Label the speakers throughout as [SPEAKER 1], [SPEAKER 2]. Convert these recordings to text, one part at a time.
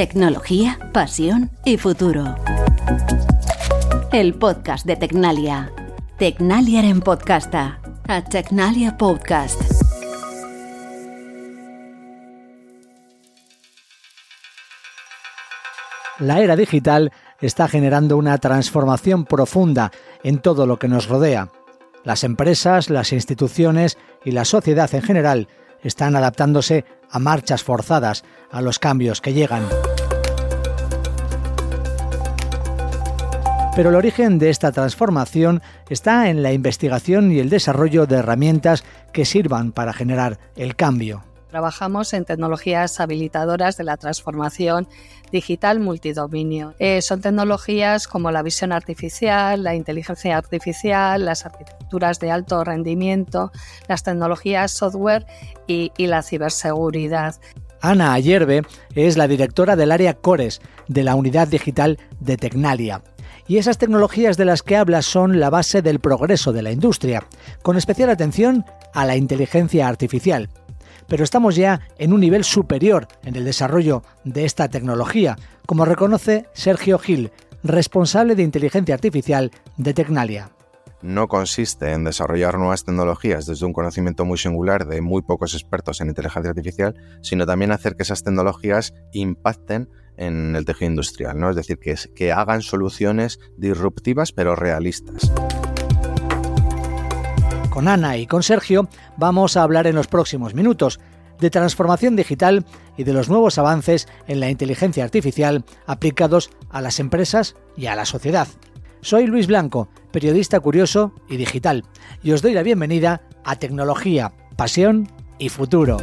[SPEAKER 1] Tecnología, pasión y futuro. El podcast de Tecnalia. Tecnalia en podcasta. A Tecnalia Podcast.
[SPEAKER 2] La era digital está generando una transformación profunda en todo lo que nos rodea. Las empresas, las instituciones y la sociedad en general están adaptándose a marchas forzadas a los cambios que llegan. Pero el origen de esta transformación está en la investigación y el desarrollo de herramientas que sirvan para generar el cambio.
[SPEAKER 3] Trabajamos en tecnologías habilitadoras de la transformación digital multidominio. Eh, son tecnologías como la visión artificial, la inteligencia artificial, las arquitecturas de alto rendimiento, las tecnologías software y, y la ciberseguridad.
[SPEAKER 2] Ana Ayerbe es la directora del área Cores de la unidad digital de Tecnalia. Y esas tecnologías de las que habla son la base del progreso de la industria, con especial atención a la inteligencia artificial. Pero estamos ya en un nivel superior en el desarrollo de esta tecnología, como reconoce Sergio Gil, responsable de inteligencia artificial de Tecnalia.
[SPEAKER 4] No consiste en desarrollar nuevas tecnologías desde un conocimiento muy singular de muy pocos expertos en inteligencia artificial, sino también hacer que esas tecnologías impacten en el tejido industrial, ¿no? es decir, que, que hagan soluciones disruptivas pero realistas.
[SPEAKER 2] Con Ana y con Sergio vamos a hablar en los próximos minutos de transformación digital y de los nuevos avances en la inteligencia artificial aplicados a las empresas y a la sociedad. Soy Luis Blanco, periodista curioso y digital, y os doy la bienvenida a Tecnología, Pasión y Futuro.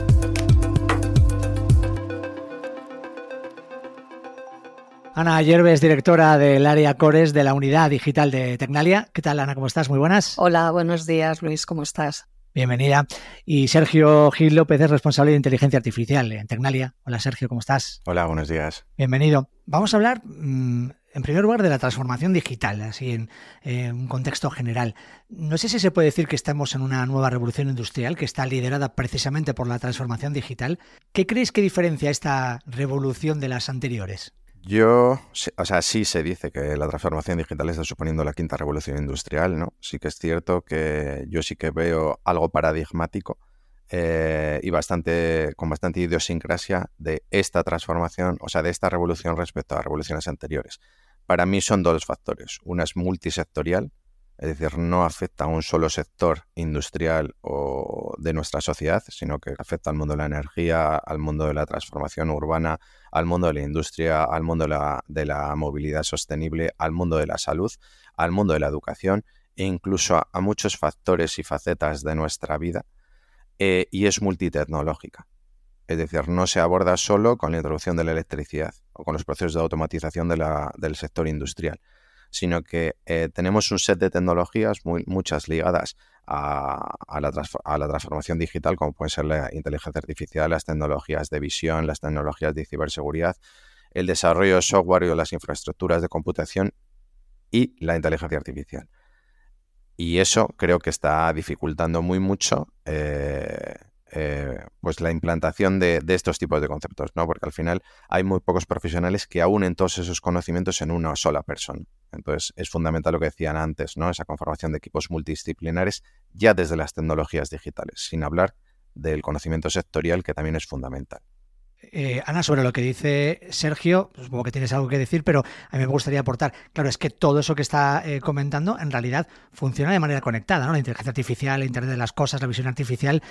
[SPEAKER 2] Ana Yerbes, directora del área Cores de la unidad digital de Tecnalia. ¿Qué tal, Ana? ¿Cómo estás? Muy buenas.
[SPEAKER 3] Hola, buenos días, Luis. ¿Cómo estás?
[SPEAKER 2] Bienvenida. Y Sergio Gil López es responsable de inteligencia artificial en Tecnalia. Hola, Sergio, ¿cómo estás?
[SPEAKER 4] Hola, buenos días.
[SPEAKER 2] Bienvenido. Vamos a hablar, mm, en primer lugar, de la transformación digital, así en, en, un contexto general. No sé si se puede decir que estamos en una nueva revolución industrial que está liderada precisamente por la transformación digital. ¿Qué crees que diferencia esta revolución de las anteriores?
[SPEAKER 4] Yo, o sea, sí se dice que la transformación digital está suponiendo la quinta revolución industrial, ¿no? Sí que es cierto que yo sí que veo algo paradigmático eh, y bastante con bastante idiosincrasia de esta transformación, o sea, de esta revolución respecto a revoluciones anteriores. Para mí son dos factores. Una es multisectorial, es decir, no afecta a un solo sector industrial o de nuestra sociedad, sino que afecta al mundo de la energía, al mundo de la transformación urbana, al mundo de la industria, al mundo de la, movilidad sostenible, al mundo de la salud, al mundo de la educación e incluso a, muchos factores y facetas de nuestra vida eh, y es multitecnológica. Es decir, no se aborda solo con la introducción de la electricidad o con los procesos de automatización del sector industrial, sino que eh, tenemos un set de tecnologías, muy, muchas ligadas a, la transformación digital, como puede ser la inteligencia artificial, las tecnologías de visión, las tecnologías de ciberseguridad, el desarrollo de software y las infraestructuras de computación y la inteligencia artificial. Y eso creo que está dificultando muy mucho eh, eh, pues la implantación de, estos tipos de conceptos, ¿no? Porque al final hay muy pocos profesionales que aúnen todos esos conocimientos en una sola persona. Entonces es fundamental lo que decían antes, ¿no? Esa conformación de equipos multidisciplinares ya desde las tecnologías digitales, sin hablar del conocimiento sectorial que también es fundamental.
[SPEAKER 2] Eh, Ana, sobre lo que dice Sergio, pues supongo que tienes algo que decir, pero a mí me gustaría aportar. Claro, es que todo eso que está eh, comentando en realidad funciona de manera conectada, ¿no? La inteligencia artificial, el Internet de las cosas, la visión artificial,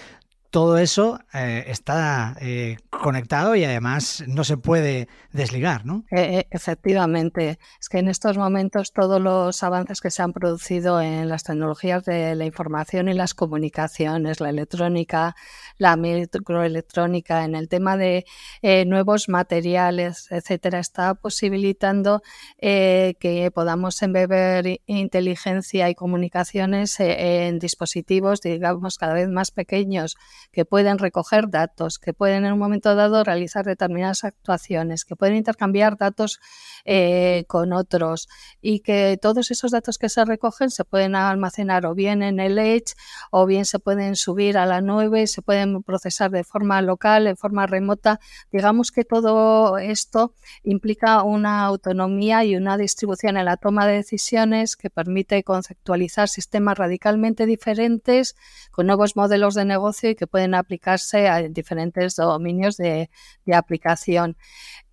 [SPEAKER 2] todo eso eh, está eh, conectado y además no se puede desligar, ¿no?
[SPEAKER 3] Eh, efectivamente, es que en estos momentos todos los avances que se han producido en las tecnologías de la información y las comunicaciones, la electrónica, la microelectrónica, en el tema de nuevos materiales, etcétera, está posibilitando que podamos embeber inteligencia y comunicaciones en dispositivos, digamos, cada vez más pequeños que pueden recoger datos, que pueden en un momento dado realizar determinadas actuaciones, que pueden intercambiar datos eh, con otros y que todos esos datos que se recogen se pueden almacenar o bien en el Edge o bien se pueden subir a la nube, se pueden procesar de forma local, de forma remota. Digamos que todo esto implica una autonomía y una distribución en la toma de decisiones que permite conceptualizar sistemas radicalmente diferentes con nuevos modelos de negocio y que pueden aplicarse a diferentes dominios de, de aplicación.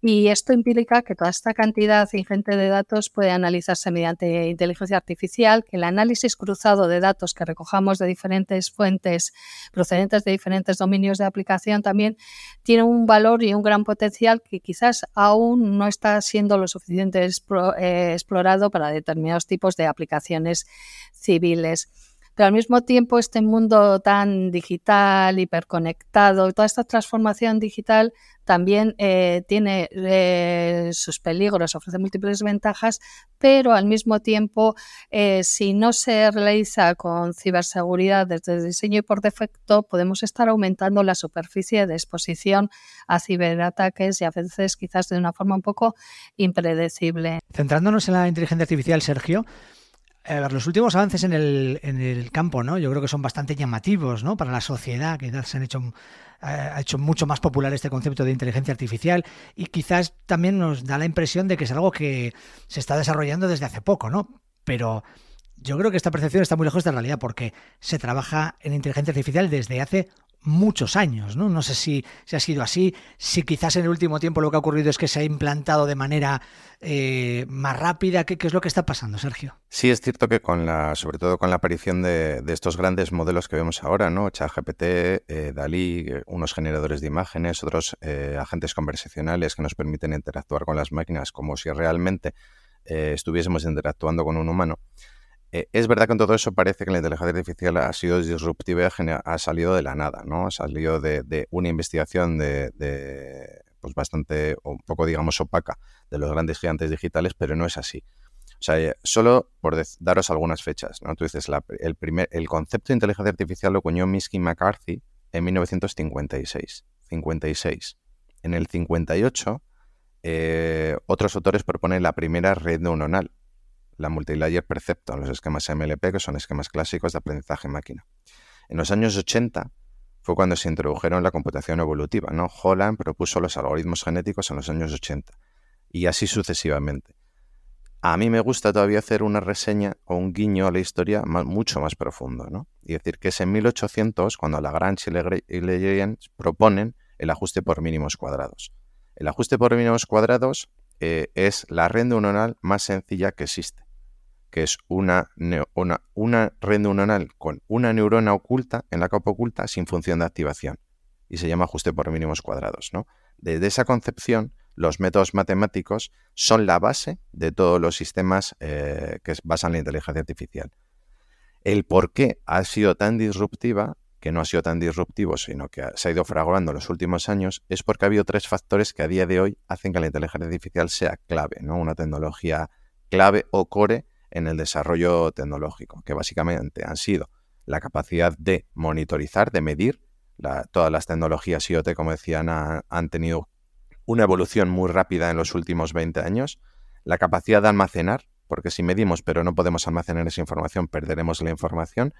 [SPEAKER 3] Y esto implica que toda esta cantidad ingente de datos puede analizarse mediante inteligencia artificial, que el análisis cruzado de datos que recojamos de diferentes fuentes procedentes de diferentes dominios de aplicación también tiene un valor y un gran potencial que quizás aún no está siendo lo suficiente eh, explorado para determinados tipos de aplicaciones civiles pero al mismo tiempo este mundo tan digital, hiperconectado, toda esta transformación digital también eh, tiene eh, sus peligros, ofrece múltiples ventajas, pero al mismo tiempo, eh, si no se realiza con ciberseguridad desde el diseño y por defecto, podemos estar aumentando la superficie de exposición a ciberataques y a veces quizás de una forma un poco impredecible.
[SPEAKER 2] Centrándonos en la inteligencia artificial, Sergio, los últimos avances en el, en el campo, ¿no? Yo creo que son bastante llamativos, ¿no? Para la sociedad, que se han hecho, ha hecho mucho más popular este concepto de inteligencia artificial y quizás también nos da la impresión de que es algo que se está desarrollando desde hace poco, ¿no? Pero yo creo que esta percepción está muy lejos de la realidad porque se trabaja en inteligencia artificial desde hace muchos años, ¿no? No sé si, si, ha sido así, si quizás en el último tiempo lo que ha ocurrido es que se ha implantado de manera eh, más rápida. ¿Qué, es lo que está pasando, Sergio?
[SPEAKER 4] Sí, es cierto que con la, sobre todo con la aparición de, estos grandes modelos que vemos ahora, ¿no? ChatGPT, eh, Dalí, eh, unos generadores de imágenes, otros agentes conversacionales que nos permiten interactuar con las máquinas como si realmente estuviésemos interactuando con un humano. Eh, es verdad que en todo eso parece que la inteligencia artificial ha sido disruptiva, ha salido de la nada, ¿no? Ha salido de, una investigación de, pues bastante, un poco digamos opaca de los grandes gigantes digitales, pero no es así. O sea, eh, solo por daros algunas fechas, ¿no? Tú dices, el, primer, el concepto de inteligencia artificial lo acuñó Misky McCarthy en 1956. 56. En el 58, eh, otros autores proponen la primera red neuronal, la multilayer percepto en los esquemas MLP, que son esquemas clásicos de aprendizaje máquina. En los años 80 fue cuando se introdujeron la computación evolutiva. ¿no? Holland propuso los algoritmos genéticos en los años 80 y así sucesivamente. A mí me gusta todavía hacer una reseña o un guiño a la historia mucho más profundo. ¿no? Y decir que es en 1800 cuando Lagrange y Legrand proponen el ajuste por mínimos cuadrados. El ajuste por mínimos cuadrados eh, es la red neuronal más sencilla que existe que es una, una, red neuronal con una neurona oculta en la capa oculta sin función de activación. Y se llama ajuste por mínimos cuadrados. Desde esa concepción, los métodos matemáticos son la base de todos los sistemas eh, que basan la inteligencia artificial. El por qué ha sido tan disruptiva, que no ha sido tan disruptivo, sino que se ha ido fraguando en los últimos años, es porque ha habido tres factores que a día de hoy hacen que la inteligencia artificial sea clave, ¿no? Una tecnología clave o core en el desarrollo tecnológico, que básicamente han sido la capacidad de monitorizar, de medir. todas las tecnologías IoT, como decían, han tenido una evolución muy rápida en los últimos 20 años. La capacidad de almacenar, porque si medimos pero no podemos almacenar esa información, perderemos la información.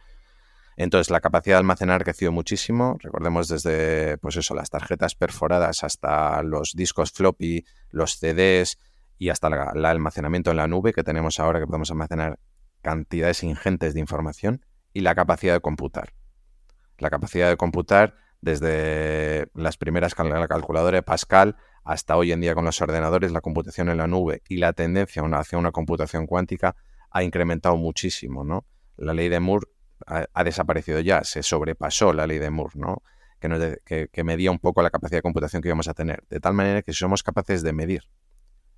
[SPEAKER 4] Entonces, la capacidad de almacenar ha crecido muchísimo. Recordemos desde, pues eso, las tarjetas perforadas hasta los discos floppy, los CDs, y hasta el almacenamiento en la nube que tenemos ahora que podemos almacenar cantidades ingentes de información y la capacidad de computar. La capacidad de computar desde las primeras la calculadora de Pascal hasta hoy en día con los ordenadores, la computación en la nube y la tendencia hacia una computación cuántica ha incrementado muchísimo, ¿no? La ley de Moore ha, desaparecido ya, se sobrepasó la ley de Moore, ¿no? Que, que medía un poco la capacidad de computación que íbamos a tener. De tal manera que si somos capaces de medir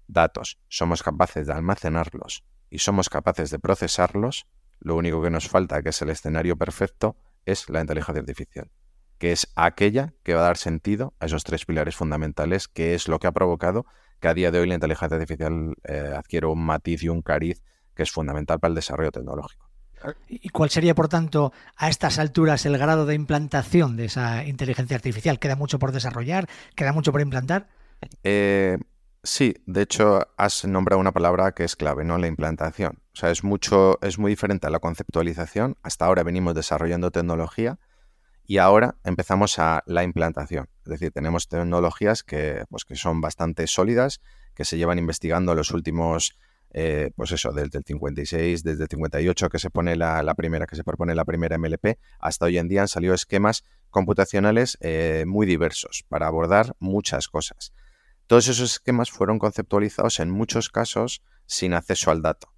[SPEAKER 4] datos, somos capaces de almacenarlos y somos capaces de procesarlos, lo único que nos falta, que es el escenario perfecto, es la inteligencia artificial, que es aquella que va a dar sentido a esos tres pilares fundamentales, que es lo que ha provocado que a día de hoy la inteligencia artificial eh, adquiera un matiz y un cariz que es fundamental para el desarrollo tecnológico.
[SPEAKER 2] ¿Y cuál sería, por tanto, a estas alturas el grado de implantación de esa inteligencia artificial? ¿Queda mucho por desarrollar? ¿Queda mucho por implantar?
[SPEAKER 4] Eh, sí, de hecho has nombrado una palabra que es clave, ¿no? La implantación. O sea, es mucho, es muy diferente a la conceptualización. Hasta ahora venimos desarrollando tecnología y ahora empezamos a la implantación. Es decir, tenemos tecnologías que, pues, que son bastante sólidas, que se llevan investigando los últimos, eh, pues eso, desde el 56, desde el 58 que se pone la, primera, que se propone la primera MLP, hasta hoy en día han salido esquemas computacionales eh, muy diversos para abordar muchas cosas. Todos esos esquemas fueron conceptualizados en muchos casos sin acceso al dato.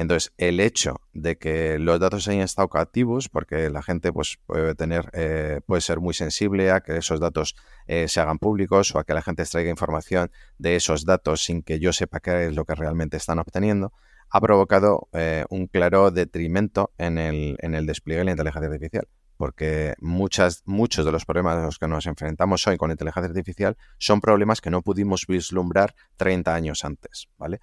[SPEAKER 4] Entonces, el hecho de que los datos hayan estado cativos, porque la gente pues, puede tener, eh, puede ser muy sensible a que esos datos eh, se hagan públicos o a que la gente extraiga información de esos datos sin que yo sepa qué es lo que realmente están obteniendo, ha provocado eh, un claro detrimento en el, despliegue de la inteligencia artificial. Porque muchas, muchos de los problemas a los que nos enfrentamos hoy con inteligencia artificial son problemas que no pudimos vislumbrar 30 años antes, ¿vale?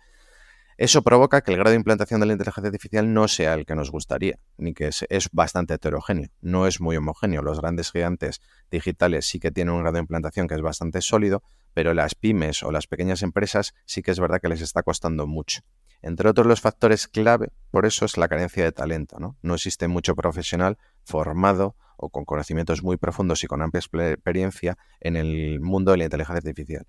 [SPEAKER 4] Eso provoca que el grado de implantación de la inteligencia artificial no sea el que nos gustaría, ni que es, bastante heterogéneo, no es muy homogéneo. Los grandes gigantes digitales sí que tienen un grado de implantación que es bastante sólido, pero las pymes o las pequeñas empresas sí que es verdad que les está costando mucho. Entre otros los factores clave, por eso es la carencia de talento. No, no existe mucho profesional formado o con conocimientos muy profundos y con amplia experiencia en el mundo de la inteligencia artificial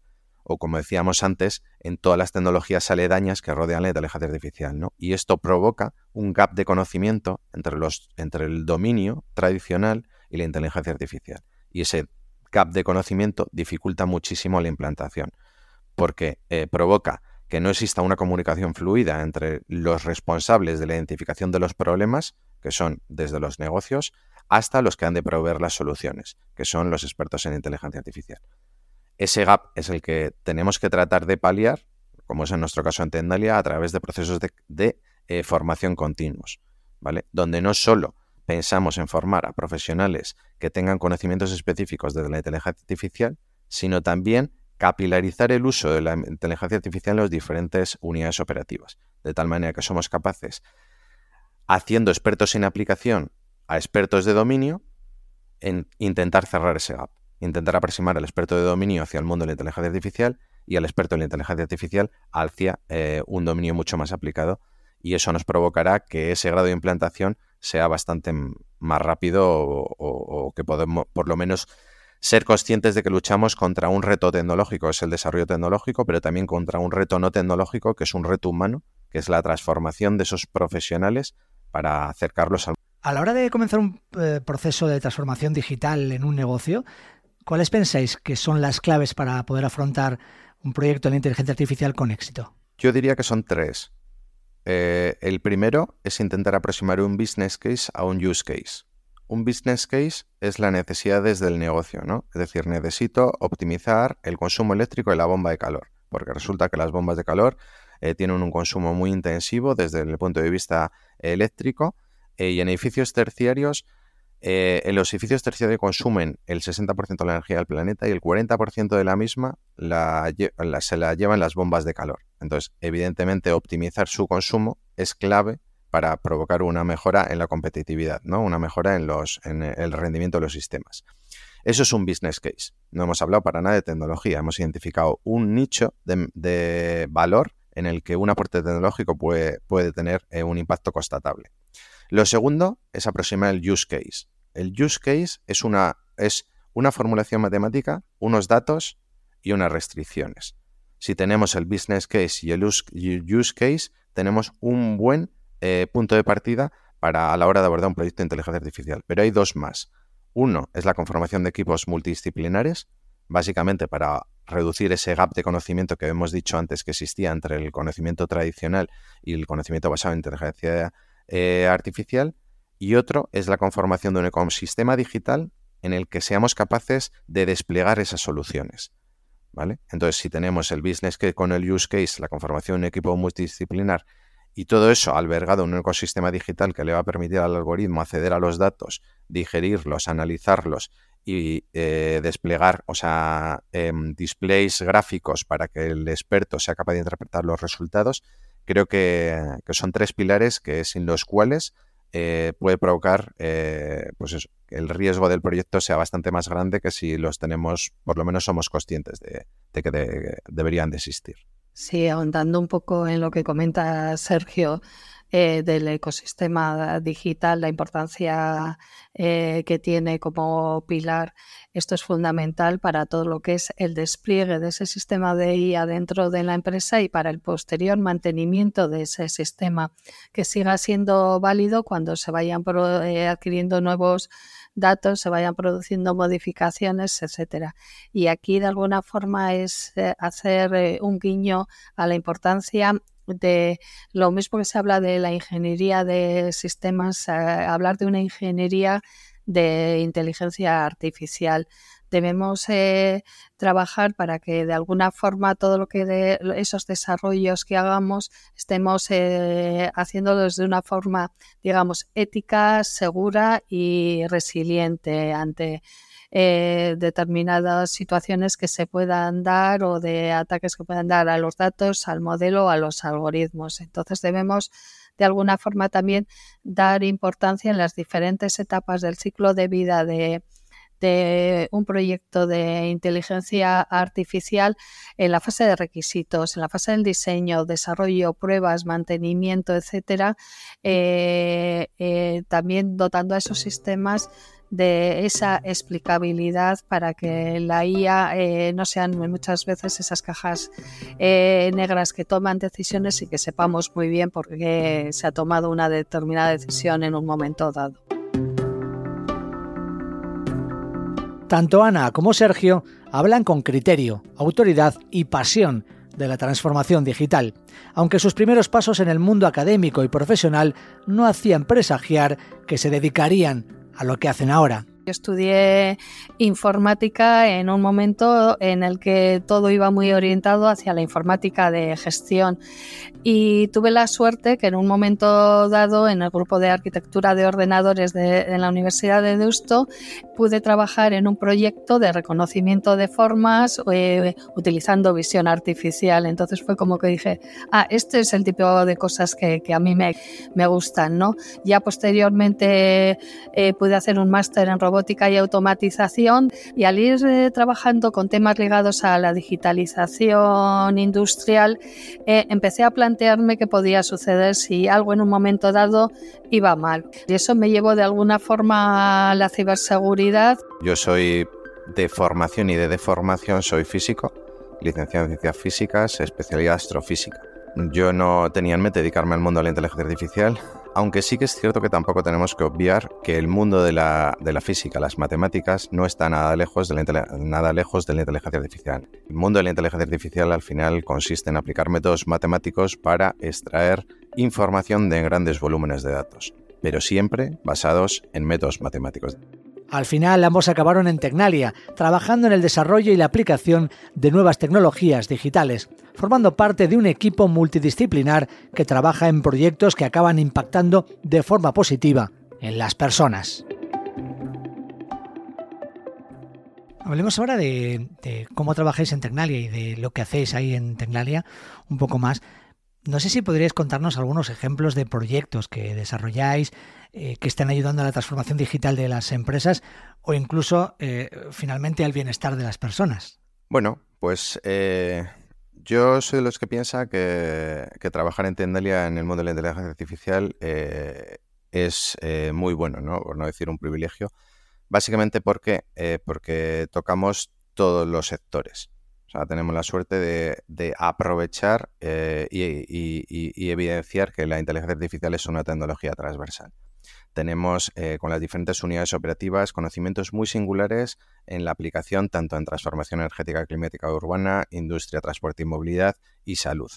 [SPEAKER 4] o como decíamos antes, en todas las tecnologías aledañas que rodean la inteligencia artificial. ¿no? Y esto provoca un gap de conocimiento entre, los, entre el dominio tradicional y la inteligencia artificial. Y ese gap de conocimiento dificulta muchísimo la implantación, porque eh, provoca que no exista una comunicación fluida entre los responsables de la identificación de los problemas, que son desde los negocios, hasta los que han de proveer las soluciones, que son los expertos en inteligencia artificial. Ese gap es el que tenemos que tratar de paliar, como es en nuestro caso en Tendalia, a través de procesos de, eh, formación continuos, ¿vale? Donde no solo pensamos en formar a profesionales que tengan conocimientos específicos de la inteligencia artificial, sino también capilarizar el uso de la inteligencia artificial en las diferentes unidades operativas, de tal manera que somos capaces, haciendo expertos en aplicación a expertos de dominio, en intentar cerrar ese gap intentar aproximar al experto de dominio hacia el mundo de la inteligencia artificial y al experto de la inteligencia artificial hacia eh, un dominio mucho más aplicado. Y eso nos provocará que ese grado de implantación sea bastante más rápido o, que podemos por lo menos ser conscientes de que luchamos contra un reto tecnológico, es el desarrollo tecnológico, pero también contra un reto no tecnológico, que es un reto humano, que es la transformación de esos profesionales para acercarlos al...
[SPEAKER 2] A la hora de comenzar un eh, proceso de transformación digital en un negocio, ¿Cuáles pensáis que son las claves para poder afrontar un proyecto de inteligencia artificial con éxito?
[SPEAKER 4] Yo diría que son tres. Eh, el primero es intentar aproximar un business case a un use case. Un business case es la necesidad desde el negocio, ¿no? Es decir, necesito optimizar el consumo eléctrico de la bomba de calor, porque resulta que las bombas de calor eh, tienen un consumo muy intensivo desde el punto de vista eléctrico eh, y en edificios terciarios eh, en los edificios terciarios consumen el 60% de la energía del planeta y el 40% de la misma se la llevan las bombas de calor. Entonces, evidentemente, optimizar su consumo es clave para provocar una mejora en la competitividad, ¿no? una mejora en, el rendimiento de los sistemas. Eso es un business case. No hemos hablado para nada de tecnología. Hemos identificado un nicho de, valor en el que un aporte tecnológico puede, puede tener eh, un impacto constatable. Lo segundo es aproximar el use case. El use case es una, es una formulación matemática, unos datos y unas restricciones. Si tenemos el business case y el use case, tenemos un buen eh, punto de partida para a la hora de abordar un proyecto de inteligencia artificial. Pero hay dos más. Uno es la conformación de equipos multidisciplinares, básicamente para reducir ese gap de conocimiento que hemos dicho antes que existía entre el conocimiento tradicional y el conocimiento basado en inteligencia eh, artificial y otro es la conformación de un ecosistema digital en el que seamos capaces de desplegar esas soluciones. ¿Vale? Entonces, si tenemos el business que con el use case, la conformación de un equipo multidisciplinar y todo eso albergado en un ecosistema digital que le va a permitir al algoritmo acceder a los datos, digerirlos, analizarlos y eh, desplegar, o sea, em, displays gráficos para que el experto sea capaz de interpretar los resultados, creo que, son tres pilares que sin los cuales eh, puede provocar eh, pues que el riesgo del proyecto sea bastante más grande que si los tenemos, por lo menos somos conscientes de, que deberían de existir.
[SPEAKER 3] Sí, ahondando un poco en lo que comenta Sergio, eh, del ecosistema digital, la importancia eh, que tiene como pilar. Esto es fundamental para todo lo que es el despliegue de ese sistema de IA dentro de la empresa y para el posterior mantenimiento de ese sistema que siga siendo válido cuando se vayan eh, adquiriendo nuevos datos, se vayan produciendo modificaciones, etcétera. Y aquí de alguna forma es hacer un guiño a la importancia de lo mismo que se habla de la ingeniería de sistemas, hablar de una ingeniería de inteligencia artificial. Debemos eh, trabajar para que de alguna forma todo lo que de esos desarrollos que hagamos estemos eh, haciéndolos de una forma, digamos, ética, segura y resiliente ante eh, determinadas situaciones que se puedan dar o de ataques que puedan dar a los datos, al modelo, a los algoritmos. Entonces debemos de alguna forma también dar importancia en las diferentes etapas del ciclo de vida de, un proyecto de inteligencia artificial en la fase de requisitos, en la fase del diseño, desarrollo, pruebas, mantenimiento, etcétera, eh, eh, también dotando a esos sistemas de esa explicabilidad para que la IA eh, no sean muchas veces esas cajas eh, negras que toman decisiones y que sepamos muy bien por qué se ha tomado una determinada decisión en un momento dado.
[SPEAKER 2] Tanto Ana como Sergio hablan con criterio, autoridad y pasión de la transformación digital, aunque sus primeros pasos en el mundo académico y profesional no hacían presagiar que se dedicarían a lo que hacen ahora.
[SPEAKER 3] Estudié informática en un momento en el que todo iba muy orientado hacia la informática de gestión y tuve la suerte que en un momento dado en el grupo de arquitectura de ordenadores de, la Universidad de Deusto pude trabajar en un proyecto de reconocimiento de formas eh, utilizando visión artificial. Entonces fue como que dije, ah, este es el tipo de cosas que, a mí me, me, gustan. ¿no? Ya posteriormente eh, pude hacer un máster en robótica y automatización y al ir eh, trabajando con temas ligados a la digitalización industrial, empecé a plantear plantearme qué podía suceder si algo en un momento dado iba mal. Y eso me llevó de alguna forma a la ciberseguridad.
[SPEAKER 4] Yo soy de formación y de deformación, soy físico, licenciado en ciencias físicas, especialidad astrofísica. Yo no tenía en mente dedicarme al mundo de la inteligencia artificial, aunque sí que es cierto que tampoco tenemos que obviar que el mundo de la, física, las matemáticas, no está nada lejos, de la, nada lejos de la inteligencia artificial. El mundo de la inteligencia artificial al final consiste en aplicar métodos matemáticos para extraer información de grandes volúmenes de datos, pero siempre basados en métodos matemáticos.
[SPEAKER 2] Al final ambos acabaron en Tecnalia, trabajando en el desarrollo y la aplicación de nuevas tecnologías digitales, formando parte de un equipo multidisciplinar que trabaja en proyectos que acaban impactando de forma positiva en las personas. Hablemos ahora de, cómo trabajáis en Tecnalia y de lo que hacéis ahí en Tecnalia un poco más. No sé si podríais contarnos algunos ejemplos de proyectos que desarrolláis, eh, que estén ayudando a la transformación digital de las empresas o incluso eh, finalmente al bienestar de las personas.
[SPEAKER 4] Bueno, pues eh, yo soy de los que piensa que, trabajar en Tendelia en el mundo de inteligencia artificial es muy bueno, ¿no? por no decir un privilegio. Básicamente porque, porque tocamos todos los sectores. O sea, tenemos la suerte de, aprovechar y, evidenciar que la inteligencia artificial es una tecnología transversal tenemos eh, con las diferentes unidades operativas conocimientos muy singulares en la aplicación tanto en transformación energética, climática urbana, industria, transporte y movilidad y salud.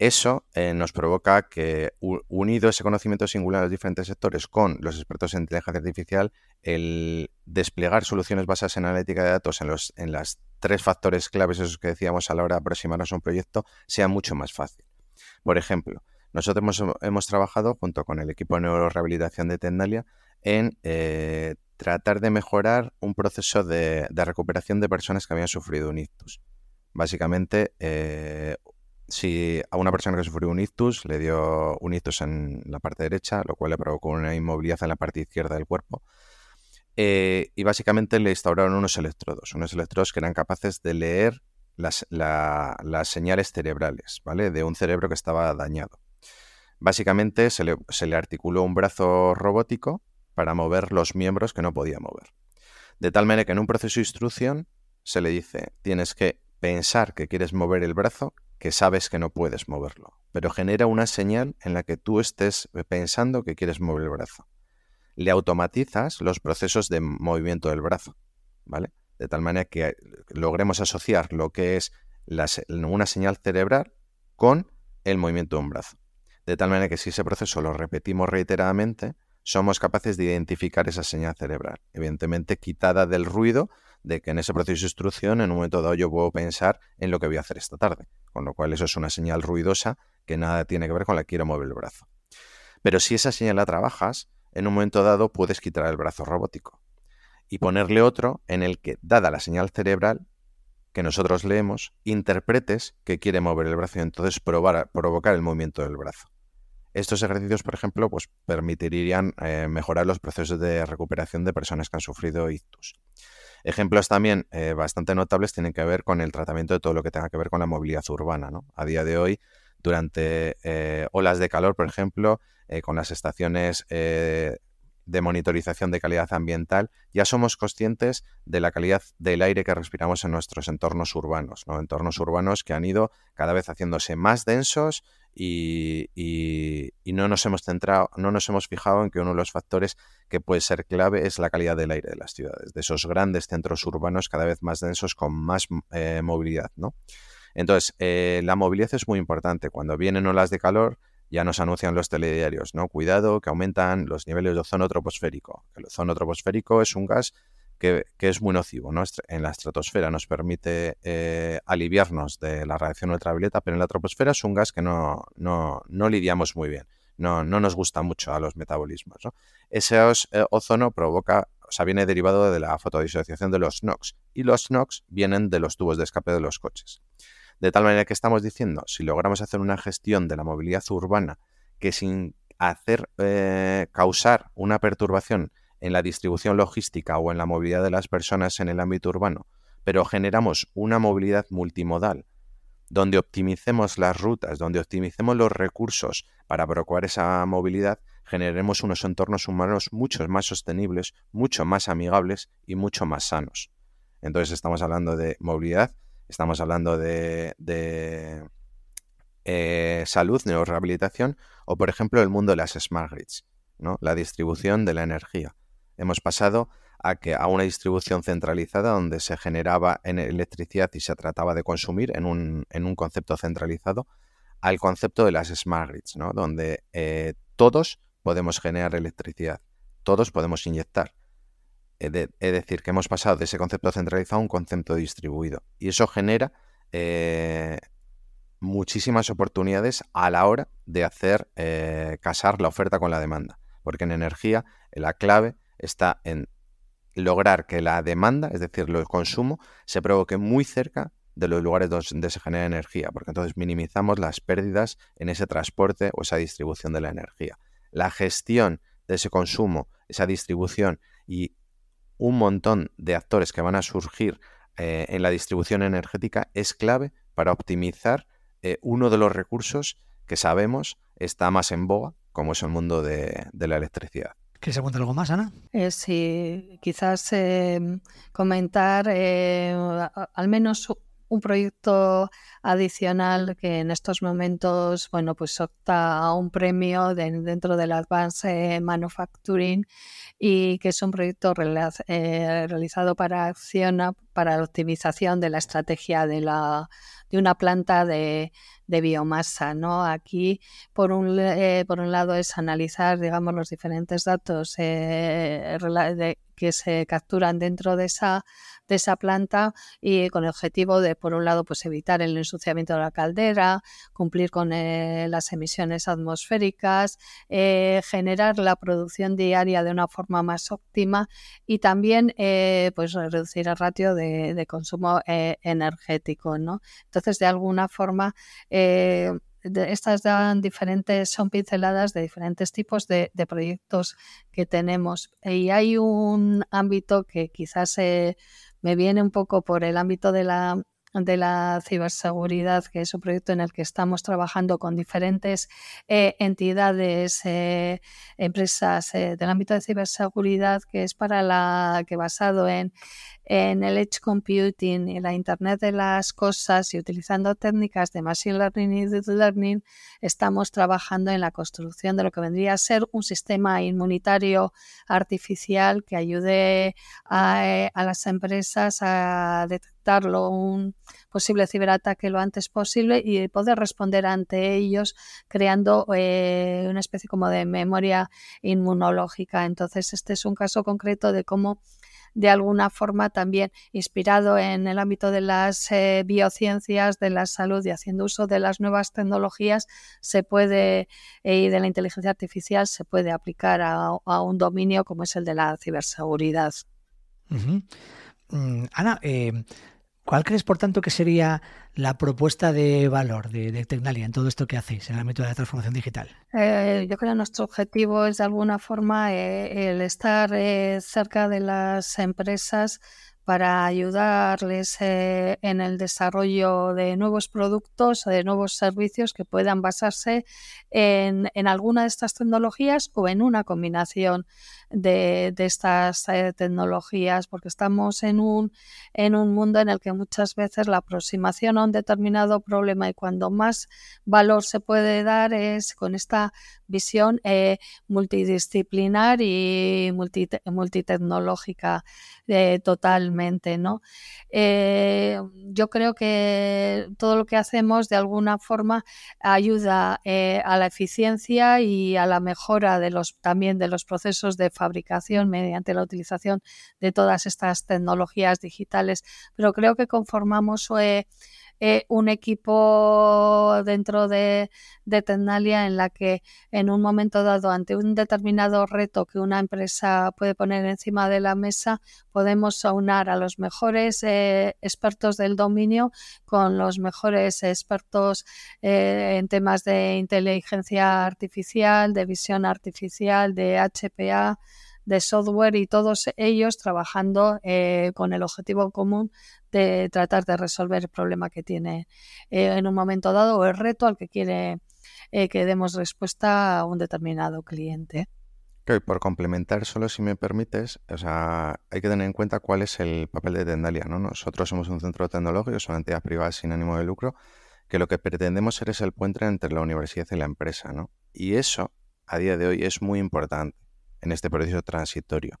[SPEAKER 4] Eso eh, nos provoca que, unido ese conocimiento singular en los diferentes sectores con los expertos en inteligencia artificial, el desplegar soluciones basadas en analítica de datos en los en las tres factores claves esos que decíamos a la hora de aproximarnos a un proyecto sea mucho más fácil. Por ejemplo, nosotros hemos, trabajado junto con el equipo de neurorehabilitación de Tendalia en eh, tratar de mejorar un proceso de, recuperación de personas que habían sufrido un ictus. Básicamente, eh, si a una persona que sufrió un ictus le dio un ictus en la parte derecha, lo cual le provocó una inmovilidad en la parte izquierda del cuerpo, eh, y básicamente le instauraron unos electrodos, unos electrodos que eran capaces de leer las, las señales cerebrales, ¿vale? De un cerebro que estaba dañado. Básicamente se le, articuló un brazo robótico para mover los miembros que no podía mover. De tal manera que en un proceso de instrucción se le dice, tienes que pensar que quieres mover el brazo, que sabes que no puedes moverlo, pero genera una señal en la que tú estés pensando que quieres mover el brazo. Le automatizas los procesos de movimiento del brazo, ¿vale? De tal manera que logremos asociar lo que es una señal cerebral con el movimiento de un brazo. De tal manera que si ese proceso lo repetimos reiteradamente, somos capaces de identificar esa señal cerebral, evidentemente quitada del ruido de que en ese proceso de instrucción en un momento dado yo puedo pensar en lo que voy a hacer esta tarde, con lo cual eso es una señal ruidosa que nada tiene que ver con la quiero mover el brazo. Pero si esa señal la trabajas, en un momento dado puedes quitar el brazo robótico y ponerle otro en el que, dada la señal cerebral que nosotros leemos, interpretes que quiere mover el brazo y entonces provocar el movimiento del brazo. Estos ejercicios, por ejemplo, pues permitirían eh, mejorar los procesos de recuperación de personas que han sufrido ictus. Ejemplos también eh, bastante notables tienen que ver con el tratamiento de todo lo que tenga que ver con la movilidad urbana. A día de hoy, durante eh, olas de calor, por ejemplo, con las estaciones de monitorización de calidad ambiental, ya somos conscientes de la calidad del aire que respiramos en nuestros entornos urbanos, ¿no? entornos urbanos que han ido cada vez haciéndose más densos y, no nos hemos centrado, no nos hemos fijado en que uno de los factores que puede ser clave es la calidad del aire de las ciudades, de esos grandes centros urbanos cada vez más densos con más eh, movilidad, ¿no? Entonces, eh, la movilidad es muy importante. Cuando vienen olas de calor, ya nos anuncian los telediarios, ¿no? Cuidado, que aumentan los niveles de ozono troposférico. El ozono troposférico es un gas que, es muy nocivo, ¿no? En la estratosfera nos permite eh, aliviarnos de la radiación ultravioleta, pero en la troposfera es un gas que no, no, no lidiamos muy bien. No, no, nos gusta mucho a los metabolismos. ¿no? Ese eh, ozono provoca, o sea, viene derivado de la fotodisociación de los NOx y los NOx vienen de los tubos de escape de los coches. De tal manera que estamos diciendo, si logramos hacer una gestión de la movilidad urbana que sin hacer eh, causar una perturbación en la distribución logística o en la movilidad de las personas en el ámbito urbano, pero generamos una movilidad multimodal donde optimicemos las rutas, donde optimicemos los recursos para procurar esa movilidad, generemos unos entornos humanos mucho más sostenibles, mucho más amigables y mucho más sanos. Entonces estamos hablando de movilidad Estamos hablando de, eh, salud, neurorehabilitación o, por ejemplo, el mundo de las smart grids, ¿no? la distribución de la energía. Hemos pasado a, que, a una distribución centralizada donde se generaba en electricidad y se trataba de consumir en un, en un concepto centralizado al concepto de las smart grids, ¿no? donde eh, todos podemos generar electricidad, todos podemos inyectar. Es decir, que hemos pasado de ese concepto centralizado a un concepto distribuido. Y eso genera eh, muchísimas oportunidades a la hora de hacer eh, casar la oferta con la demanda. Porque en energía la clave está en lograr que la demanda, es decir, el consumo, se provoque muy cerca de los lugares donde se genera energía, porque entonces minimizamos las pérdidas en ese transporte o esa distribución de la energía. La gestión de ese consumo, esa distribución y un montón de actores que van a surgir eh, en la distribución energética es clave para optimizar eh, uno de los recursos que sabemos está más en boga, como es el mundo de, la electricidad.
[SPEAKER 2] ¿Quieres apuntar algo más, Ana?
[SPEAKER 3] Eh, sí, quizás comentar al menos un proyecto adicional que en estos momentos, bueno, pues opta a un premio dentro del Advanced Manufacturing y que es un proyecto eh, realizado para Acciona para la optimización de la estrategia de, la, de una planta de, biomasa. ¿no? Aquí, por un, eh, por un lado, es analizar digamos, los diferentes datos eh, que se capturan dentro de esa, de esa planta y con el objetivo de, por un lado, pues evitar el ensuciamiento de la caldera, cumplir con eh, las emisiones atmosféricas, eh, generar la producción diaria de una forma más óptima y también eh, pues reducir el ratio de, consumo energético. ¿no? Entonces, de alguna forma, estas dan diferentes, son pinceladas de diferentes tipos de, proyectos que tenemos. Y hay un ámbito que quizás me viene un poco por el ámbito de la de la ciberseguridad, que es un proyecto en el que estamos trabajando con diferentes eh, entidades, eh, empresas eh, del ámbito de ciberseguridad, que es para la que basado en, en el edge computing y la Internet de las cosas y utilizando técnicas de machine learning y deep learning, estamos trabajando en la construcción de lo que vendría a ser un sistema inmunitario artificial que ayude a, a las empresas a detectarlo, un posible ciberataque lo antes posible y poder responder ante ellos creando eh, una especie como de memoria inmunológica. Entonces, este es un caso concreto de cómo de alguna forma también inspirado en el ámbito de las eh, biociencias, de la salud y haciendo uso de las nuevas tecnologías, se puede, eh, y de la inteligencia artificial, se puede aplicar a, un dominio como es el de la ciberseguridad.
[SPEAKER 2] Mm, Ana, eh, ¿Cuál crees, por tanto, que sería la propuesta de valor de, Tecnalia en todo esto que hacéis en el ámbito de la transformación digital?
[SPEAKER 3] Eh, yo creo que nuestro objetivo es, de alguna forma, eh, el estar eh, cerca de las empresas para ayudarles en el desarrollo de nuevos productos o de nuevos servicios que puedan basarse en, en, alguna de estas tecnologías o en una combinación de, estas eh, tecnologías, porque estamos en un, en un mundo en el que muchas veces la aproximación a un determinado problema y cuando más valor se puede dar es con esta visión eh, multidisciplinar y multitecnológica eh, ¿no? yo creo que todo lo que hacemos de alguna forma ayuda a la eficiencia y a la mejora de los también de los procesos de fabricación mediante la utilización de todas estas tecnologías digitales, pero creo que conformamos eh, eh, un equipo dentro de, de Tecnalia en la que en un momento dado, ante un determinado reto que una empresa puede poner encima de la mesa, podemos aunar a los mejores eh, expertos del dominio con los mejores expertos en temas de inteligencia artificial, de visión artificial, de HPA, de software y todos ellos trabajando eh, con el objetivo común de tratar de resolver el problema que tiene eh, en un momento dado o el reto al que quiere eh, que demos respuesta a un determinado cliente.
[SPEAKER 4] Por complementar, solo si me permites, o sea, hay que tener en cuenta cuál es el papel de Tendalia. ¿no? Nosotros somos un centro tecnológico, somos una entidad privada sin ánimo de lucro, que lo que pretendemos ser es el puente entre la universidad y la empresa. ¿no? Y eso, a día de hoy, es muy importante en este proceso transitorio.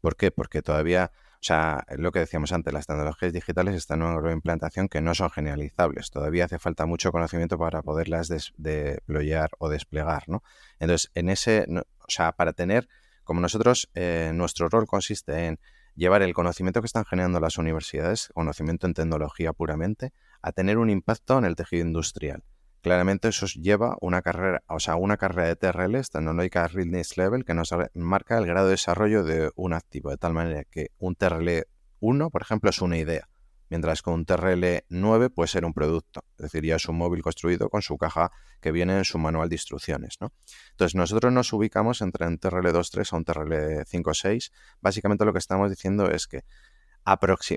[SPEAKER 4] ¿Por qué? Porque todavía, o sea, lo que decíamos antes, las tecnologías digitales están en una implantación que no son generalizables. Todavía hace falta mucho conocimiento para poderlas deployar o desplegar, ¿no? Entonces, en ese, o sea, para tener, como nosotros, eh, nuestro rol consiste en llevar el conocimiento que están generando las universidades, conocimiento en tecnología puramente, a tener un impacto en el tejido industrial. Claramente eso lleva una carrera, o sea, una carrera de TRL, Technological Readiness Level, que nos marca el grado de desarrollo de un activo, de tal manera que un TRL 1, por ejemplo, es una idea, mientras que un TRL 9 puede ser un producto, es decir, ya es un móvil construido con su caja que viene en su manual de instrucciones. ¿no? Entonces, nosotros nos ubicamos entre un TRL 2.3 a un TRL 5.6. Básicamente lo que estamos diciendo es que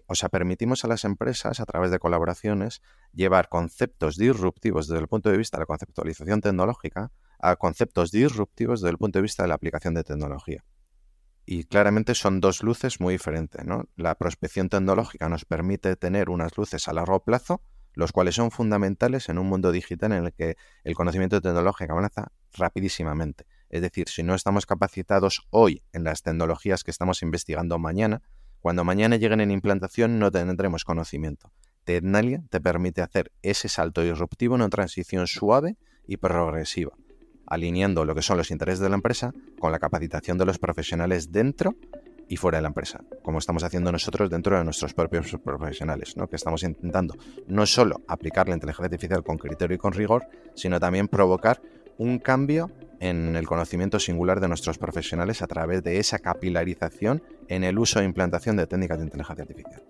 [SPEAKER 4] o sea, permitimos a las empresas, a través de colaboraciones, llevar conceptos disruptivos desde el punto de vista de la conceptualización tecnológica a conceptos disruptivos desde el punto de vista de la aplicación de tecnología. Y claramente son dos luces muy diferentes. ¿no? La prospección tecnológica nos permite tener unas luces a largo plazo, los cuales son fundamentales en un mundo digital en el que el conocimiento tecnológico avanza rapidísimamente. Es decir, si no estamos capacitados hoy en las tecnologías que estamos investigando mañana, cuando mañana lleguen en implantación no tendremos conocimiento. Tecnalia te permite hacer ese salto disruptivo en una transición suave y progresiva, alineando lo que son los intereses de la empresa con la capacitación de los profesionales dentro y fuera de la empresa, como estamos haciendo nosotros dentro de nuestros propios profesionales, ¿no? que estamos intentando no solo aplicar la inteligencia artificial con criterio y con rigor, sino también provocar un cambio en el conocimiento singular de nuestros profesionales a través de esa capilarización en el uso e implantación de técnicas de inteligencia artificial.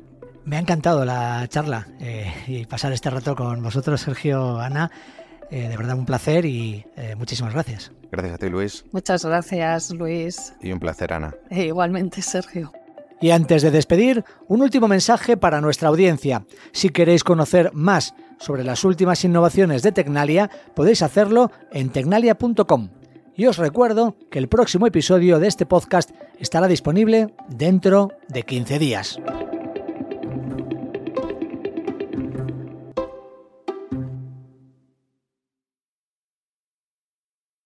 [SPEAKER 2] Me ha encantado la charla eh, y pasar este rato con vosotros, Sergio, Ana. Eh, de verdad un placer y eh, muchísimas gracias.
[SPEAKER 4] Gracias a ti, Luis.
[SPEAKER 3] Muchas gracias, Luis.
[SPEAKER 4] Y un placer, Ana.
[SPEAKER 3] E igualmente, Sergio.
[SPEAKER 2] Y antes de despedir, un último mensaje para nuestra audiencia. Si queréis conocer más sobre las últimas innovaciones de Tecnalia, podéis hacerlo en tecnalia.com. Y os recuerdo que el próximo episodio de este podcast estará disponible dentro de 15 días.